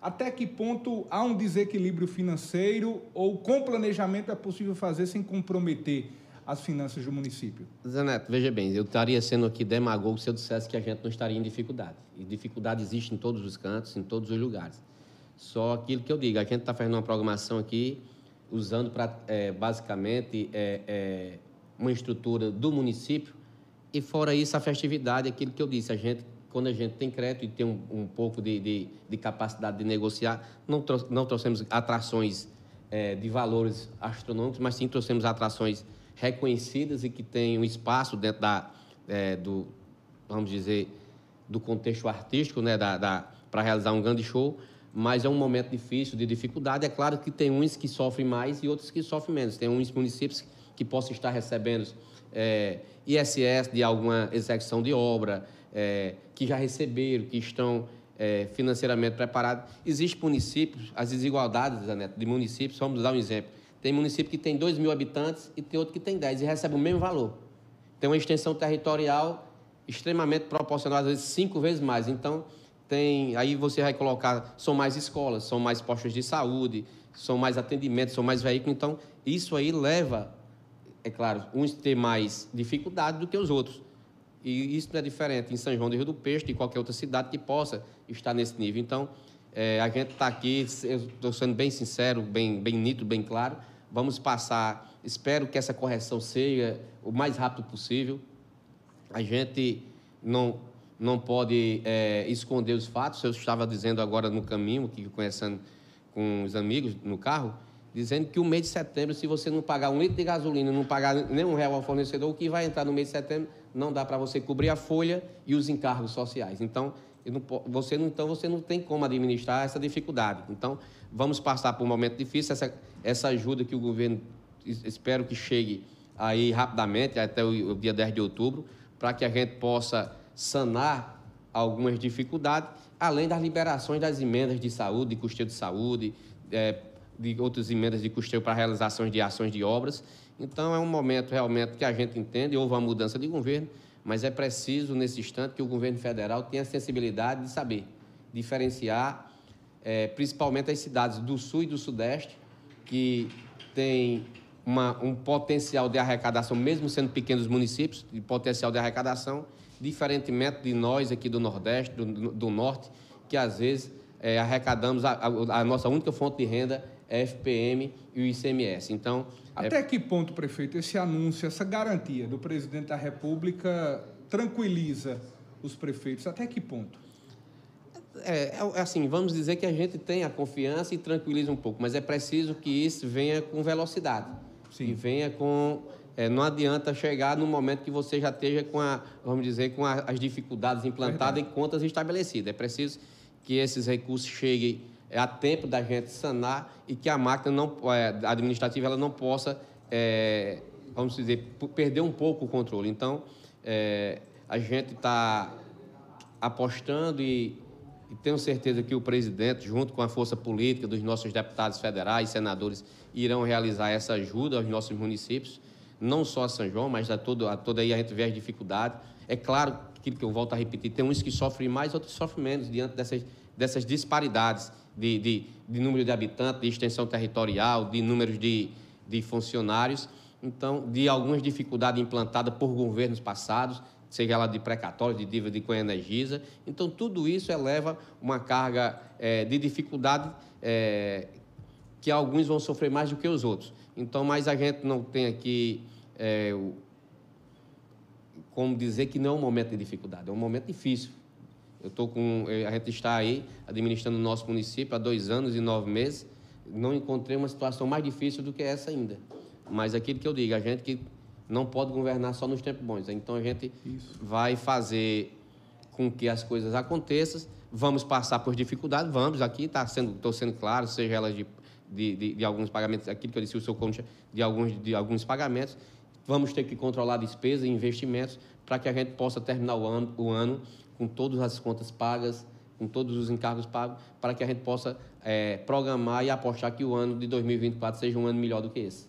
Até que ponto há um desequilíbrio financeiro ou com planejamento é possível fazer sem comprometer as finanças do município? Zé Neto, veja bem, eu estaria sendo aqui demagogo se eu dissesse que a gente não estaria em dificuldade. E dificuldade existe em todos os cantos, em todos os lugares. Só aquilo que eu digo, a gente está fazendo uma programação aqui usando para é, basicamente é, é, uma estrutura do município e fora isso a festividade, aquilo que eu disse, a gente quando a gente tem crédito e tem um, um pouco de, de, de, capacidade de negociar, não, não trouxemos atrações é, de valores astronômicos, mas sim trouxemos atrações reconhecidas e que têm um espaço dentro da, é, do, vamos dizer, do contexto artístico, né, da, da para realizar um grande show, mas é um momento difícil, de dificuldade. É claro que tem uns que sofrem mais e outros que sofrem menos. Tem uns municípios que possam estar recebendo é, ISS de alguma execução de obra, é, que já receberam, que estão é, financeiramente preparados. Existem municípios, as desigualdades de municípios, vamos dar um exemplo. Tem município que tem 2 mil habitantes e tem outro que tem 10 e recebe o mesmo valor. Tem uma extensão territorial extremamente proporcional, às vezes cinco vezes mais. Então, tem, aí você vai colocar, são mais escolas, são mais postos de saúde, são mais atendimentos, são mais veículos. Então, isso aí leva, é claro, uns ter mais dificuldade do que os outros. E isso não é diferente em São João do Rio do Peixe, de qualquer outra cidade que possa estar nesse nível. Então, é, a gente está aqui, estou sendo bem sincero, bem, bem nítido, bem claro. Vamos passar, espero que essa correção seja o mais rápido possível. A gente não, não pode é, esconder os fatos. Eu estava dizendo agora no caminho, que conhecendo com os amigos no carro, dizendo que o mês de setembro, se você não pagar um litro de gasolina, não pagar nenhum real ao fornecedor, o que vai entrar no mês de setembro não dá para você cobrir a folha e os encargos sociais. Então, você, não, então, você não tem como administrar essa dificuldade. Então, vamos passar por um momento difícil, essa, essa ajuda que o governo, espero que chegue aí rapidamente, até o, o dia 10 de outubro, para que a gente possa sanar algumas dificuldades, além das liberações das emendas de saúde, de custeio de saúde, é, de outras emendas de custeio para realizações de ações de obras. Então, é um momento realmente que a gente entende, houve uma mudança de governo, mas é preciso, nesse instante, que o governo federal tenha a sensibilidade de saber diferenciar, é, principalmente as cidades do sul e do sudeste, que têm uma, um potencial de arrecadação, mesmo sendo pequenos municípios, de potencial de arrecadação, diferentemente de nós aqui do Nordeste, do, do Norte, que às vezes é, arrecadamos, a, a, a nossa única fonte de renda FPM e o ICMS. Então, é até é... que ponto, prefeito, esse anúncio, essa garantia do presidente da República tranquiliza os prefeitos? Até que ponto? É, é, assim, vamos dizer que a gente tem a confiança e tranquiliza um pouco, mas é preciso que isso venha com velocidade. Sim. Que venha com. É, não adianta chegar no momento que você já esteja com a, vamos dizer, com a, as dificuldades implantadas Verdade. e contas estabelecidas. É preciso que esses recursos cheguem é a tempo da gente sanar e que a máquina não, é, administrativa ela não possa, é, vamos dizer, perder um pouco o controle. Então, é, a gente está apostando e, e, tenho certeza que o presidente, junto com a força política dos nossos deputados federais, senadores, irão realizar essa ajuda aos nossos municípios, não só a São João, mas a, todo, a toda aí a gente vê as dificuldades. É claro, aquilo que eu volto a repetir, tem uns que sofrem mais, outros sofrem menos diante dessas, dessas disparidades de, de, de número de habitantes, de extensão territorial, de números de, de funcionários, então, de algumas dificuldades implantadas por governos passados, seja ela de precatório, de dívida de Coenergisa. Então, tudo isso eleva uma carga é, de dificuldade é, que alguns vão sofrer mais do que os outros. Então, mas a gente não tem aqui é, como dizer que não é um momento de dificuldade, é um momento difícil. Eu tô com, eh, a gente está aí administrando o nosso município há dois anos e nove meses. Não encontrei uma situação mais difícil do que essa ainda. Mas aquilo que eu digo, a gente que não pode governar só nos tempos bons. Então a gente Isso. vai fazer com que as coisas aconteçam. Vamos passar por dificuldades, vamos. Aqui está sendo, estou sendo claro, seja elas de, de, de, de, alguns pagamentos, aquilo que eu disse, o seu concha, de alguns, de alguns pagamentos. Vamos ter que controlar despesas e investimentos para que a gente possa terminar o ano, o ano com todas as contas pagas, com todos os encargos pagos, para que a gente possa é, programar e apostar que o ano de 2024 seja um ano melhor do que esse.